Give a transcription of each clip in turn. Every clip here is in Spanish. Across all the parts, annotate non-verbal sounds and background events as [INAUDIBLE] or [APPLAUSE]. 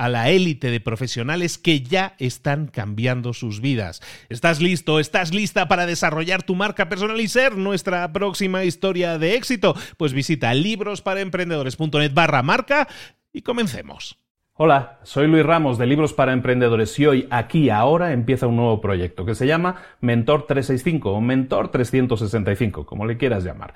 a la élite de profesionales que ya están cambiando sus vidas. ¿Estás listo? ¿Estás lista para desarrollar tu marca personal y ser nuestra próxima historia de éxito? Pues visita librosparaemprendedores.net barra marca y comencemos. Hola, soy Luis Ramos de Libros para Emprendedores y hoy, aquí, ahora, empieza un nuevo proyecto que se llama Mentor 365 o Mentor 365, como le quieras llamar.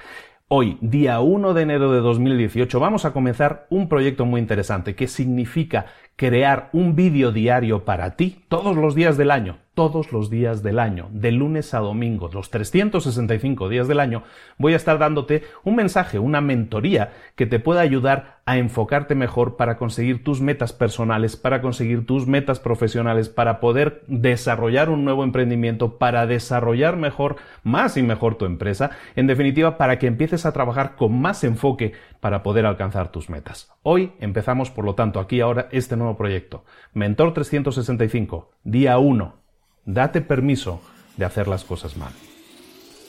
Hoy, día 1 de enero de 2018, vamos a comenzar un proyecto muy interesante que significa crear un vídeo diario para ti todos los días del año, todos los días del año, de lunes a domingo, los 365 días del año, voy a estar dándote un mensaje, una mentoría que te pueda ayudar a enfocarte mejor para conseguir tus metas personales, para conseguir tus metas profesionales, para poder desarrollar un nuevo emprendimiento, para desarrollar mejor, más y mejor tu empresa, en definitiva, para que empieces a trabajar con más enfoque para poder alcanzar tus metas. Hoy empezamos, por lo tanto, aquí ahora este nuevo proyecto. Mentor 365, día 1 date permiso de hacer las cosas mal.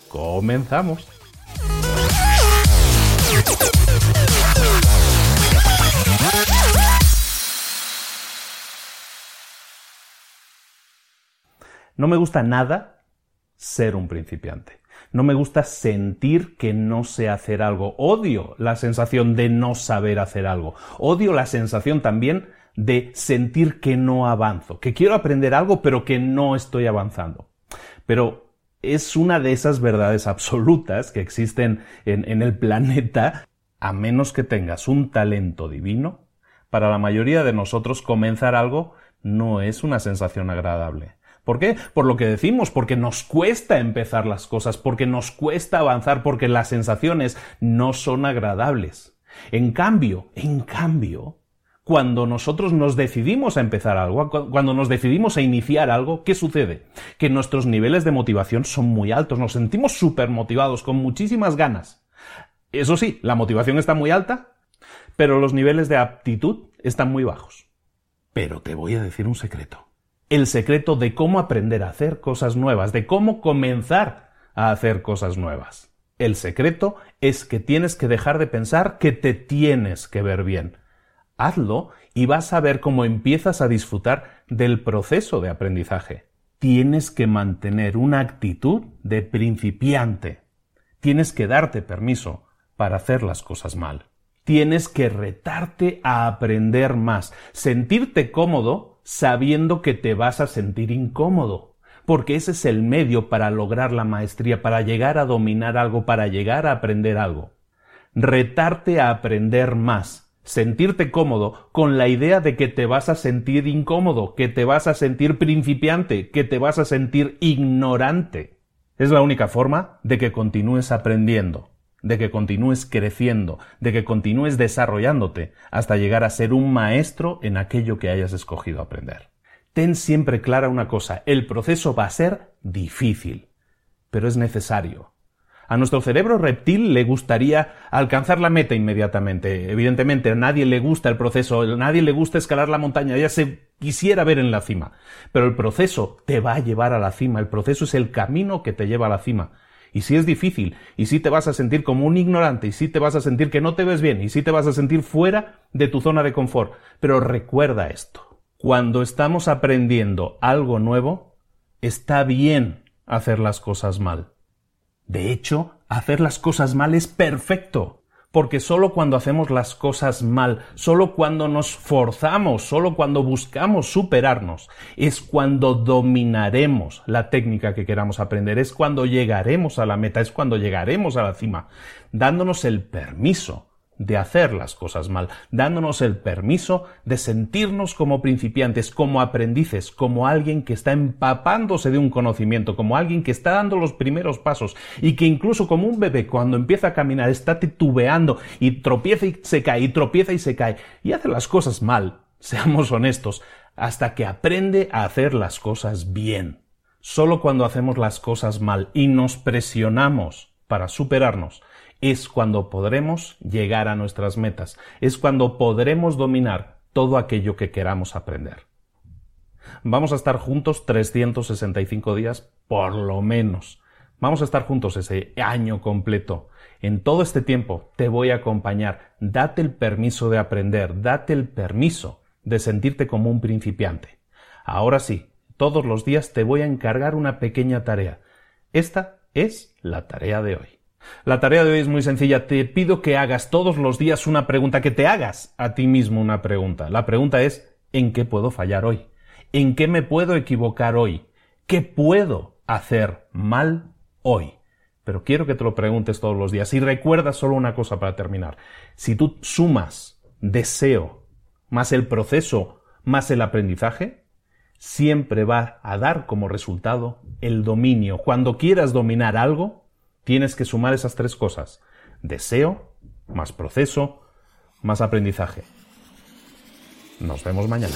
Comenzamos. No me gusta nada ser un principiante. No me gusta sentir que no sé hacer algo. Odio la sensación de no saber hacer algo. Odio la sensación también de sentir que no avanzo, que quiero aprender algo pero que no estoy avanzando. Pero es una de esas verdades [LAUGHS] absolutas que existen en, el planeta, a menos que tengas un talento divino, para la mayoría de nosotros comenzar algo no es una sensación agradable. ¿Por qué? Por lo que decimos, porque nos cuesta empezar las cosas, porque nos cuesta avanzar, porque las sensaciones no son agradables. En cambio, en cambio, cuando nosotros nos decidimos a empezar algo, cuando nos decidimos a iniciar algo, ¿qué sucede? Que nuestros niveles de motivación son muy altos, nos sentimos súper motivados, con muchísimas ganas. Eso sí, la motivación está muy alta, pero los niveles de aptitud están muy bajos. Pero te voy a decir un secreto. El secreto de cómo aprender a hacer cosas nuevas, de cómo comenzar a hacer cosas nuevas. El secreto es que tienes que dejar de pensar que te tienes que ver bien Hazlo y vas a ver cómo empiezas a disfrutar del proceso de aprendizaje. Tienes que mantener una actitud de principiante. Tienes que darte permiso para hacer las cosas mal. Tienes que retarte a aprender más, sentirte cómodo sabiendo que te vas a sentir incómodo, porque ese es el medio para lograr la maestría, para llegar a dominar algo, para llegar a aprender algo. Retarte a aprender más, sentirte cómodo con la idea de que te vas a sentir incómodo, que te vas a sentir principiante, que te vas a sentir ignorante. Es la única forma de que continúes aprendiendo, de que continúes creciendo, de que continúes desarrollándote hasta llegar a ser un maestro en aquello que hayas escogido aprender. Ten siempre clara una cosa, el proceso va a ser difícil, pero es necesario. A nuestro cerebro reptil le gustaría alcanzar la meta inmediatamente. Evidentemente, a nadie le gusta el proceso, a nadie le gusta escalar la montaña, ya se quisiera ver en la cima. Pero el proceso te va a llevar a la cima, el proceso es el camino que te lleva a la cima. Y si es difícil, y si te vas a sentir como un ignorante, y si te vas a sentir que no te ves bien, y si te vas a sentir fuera de tu zona de confort. Pero recuerda esto. Cuando estamos aprendiendo algo nuevo, está bien hacer las cosas mal. De hecho, hacer las cosas mal es perfecto, porque solo cuando hacemos las cosas mal, solo cuando nos forzamos, solo cuando buscamos superarnos, es cuando dominaremos la técnica que queramos aprender, es cuando llegaremos a la meta, es cuando llegaremos a la cima, dándonos el permiso de hacer las cosas mal, dándonos el permiso de sentirnos como principiantes, como aprendices, como alguien que está empapándose de un conocimiento, como alguien que está dando los primeros pasos y que incluso como un bebé cuando empieza a caminar está titubeando y tropieza y se cae y tropieza y se cae y hace las cosas mal, [LAUGHS] seamos honestos, hasta que aprende a hacer las cosas bien. Solo cuando hacemos las cosas mal y nos presionamos para superarnos, es cuando podremos llegar a nuestras metas, es cuando podremos dominar todo aquello que queramos aprender. Vamos a estar juntos 365 días por lo menos. Vamos a estar juntos ese año completo. En todo este tiempo te voy a acompañar. Date el permiso de aprender, date el permiso de sentirte como un principiante. Ahora sí, todos los días te voy a encargar una pequeña tarea. Esta es la tarea de hoy. La tarea de hoy es muy sencilla. Te pido que hagas todos los días una pregunta, que te hagas a ti mismo una pregunta. La pregunta es, ¿en qué puedo fallar hoy? ¿En qué me puedo equivocar hoy? ¿Qué puedo hacer mal hoy? Pero quiero que te lo preguntes todos los días. Y recuerda solo una cosa para terminar. Si tú sumas deseo más el proceso más el aprendizaje, siempre va a dar como resultado el dominio. Cuando quieras dominar algo, tienes que sumar esas tres cosas. Deseo, más proceso, más aprendizaje. Nos vemos mañana.